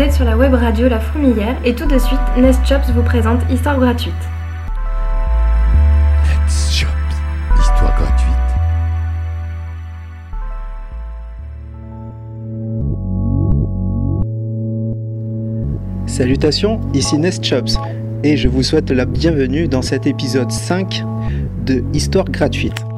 vous êtes sur la web radio La Fourmilière et tout de suite, Nest Jobs vous présente Histoire gratuite. Nest Jobs, histoire gratuite. Salutations, ici Nest Jobs et je vous souhaite la bienvenue dans cet épisode 5 de Histoire gratuite.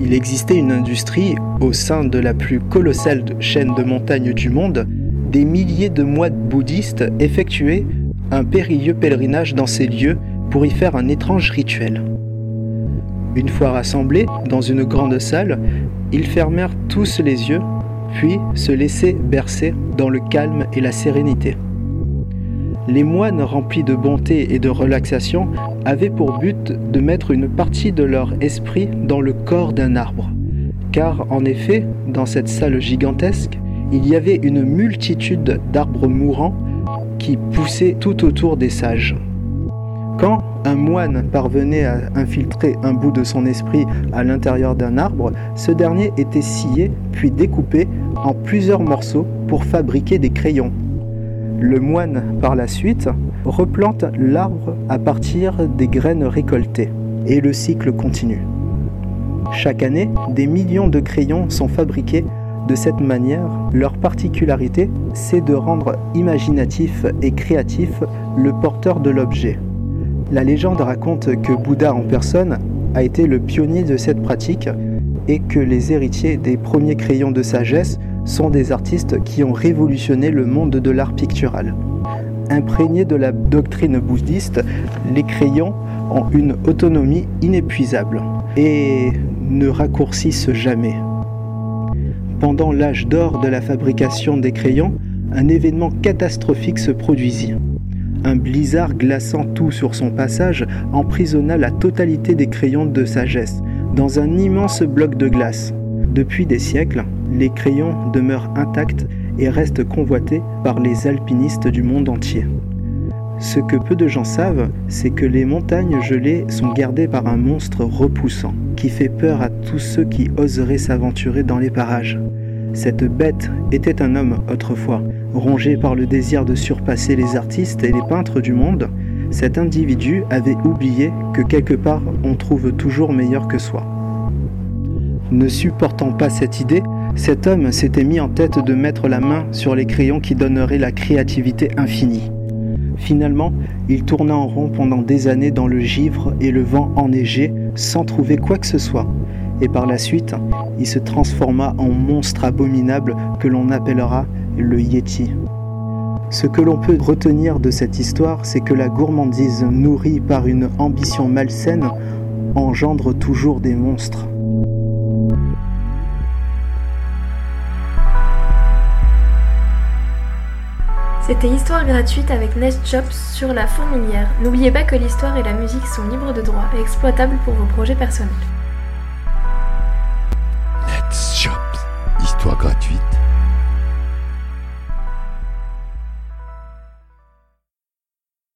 Il existait une industrie au sein de la plus colossale chaîne de montagnes du monde. Des milliers de moines bouddhistes effectuaient un périlleux pèlerinage dans ces lieux pour y faire un étrange rituel. Une fois rassemblés dans une grande salle, ils fermèrent tous les yeux, puis se laissaient bercer dans le calme et la sérénité. Les moines remplis de bonté et de relaxation avaient pour but de mettre une partie de leur esprit dans le corps d'un arbre. Car en effet, dans cette salle gigantesque, il y avait une multitude d'arbres mourants qui poussaient tout autour des sages. Quand un moine parvenait à infiltrer un bout de son esprit à l'intérieur d'un arbre, ce dernier était scié puis découpé en plusieurs morceaux pour fabriquer des crayons le moine, par la suite, replante l'arbre à partir des graines récoltées, et le cycle continue. Chaque année, des millions de crayons sont fabriqués de cette manière. Leur particularité, c'est de rendre imaginatif et créatif le porteur de l'objet. La légende raconte que Bouddha en personne a été le pionnier de cette pratique et que les héritiers des premiers crayons de sagesse sont des artistes qui ont révolutionné le monde de l'art pictural. Imprégnés de la doctrine bouddhiste, les crayons ont une autonomie inépuisable et ne raccourcissent jamais. Pendant l'âge d'or de la fabrication des crayons, un événement catastrophique se produisit. Un blizzard glaçant tout sur son passage emprisonna la totalité des crayons de sagesse dans un immense bloc de glace. Depuis des siècles, les crayons demeurent intacts et restent convoités par les alpinistes du monde entier. Ce que peu de gens savent, c'est que les montagnes gelées sont gardées par un monstre repoussant, qui fait peur à tous ceux qui oseraient s'aventurer dans les parages. Cette bête était un homme autrefois, rongé par le désir de surpasser les artistes et les peintres du monde. Cet individu avait oublié que quelque part on trouve toujours meilleur que soi. Ne supportant pas cette idée, cet homme s'était mis en tête de mettre la main sur les crayons qui donneraient la créativité infinie. Finalement, il tourna en rond pendant des années dans le givre et le vent enneigé sans trouver quoi que ce soit. Et par la suite, il se transforma en monstre abominable que l'on appellera le Yeti. Ce que l'on peut retenir de cette histoire, c'est que la gourmandise nourrie par une ambition malsaine engendre toujours des monstres. C'était Histoire gratuite avec Nest Jobs sur la fourmilière. N'oubliez pas que l'histoire et la musique sont libres de droit et exploitables pour vos projets personnels. Nest histoire gratuite.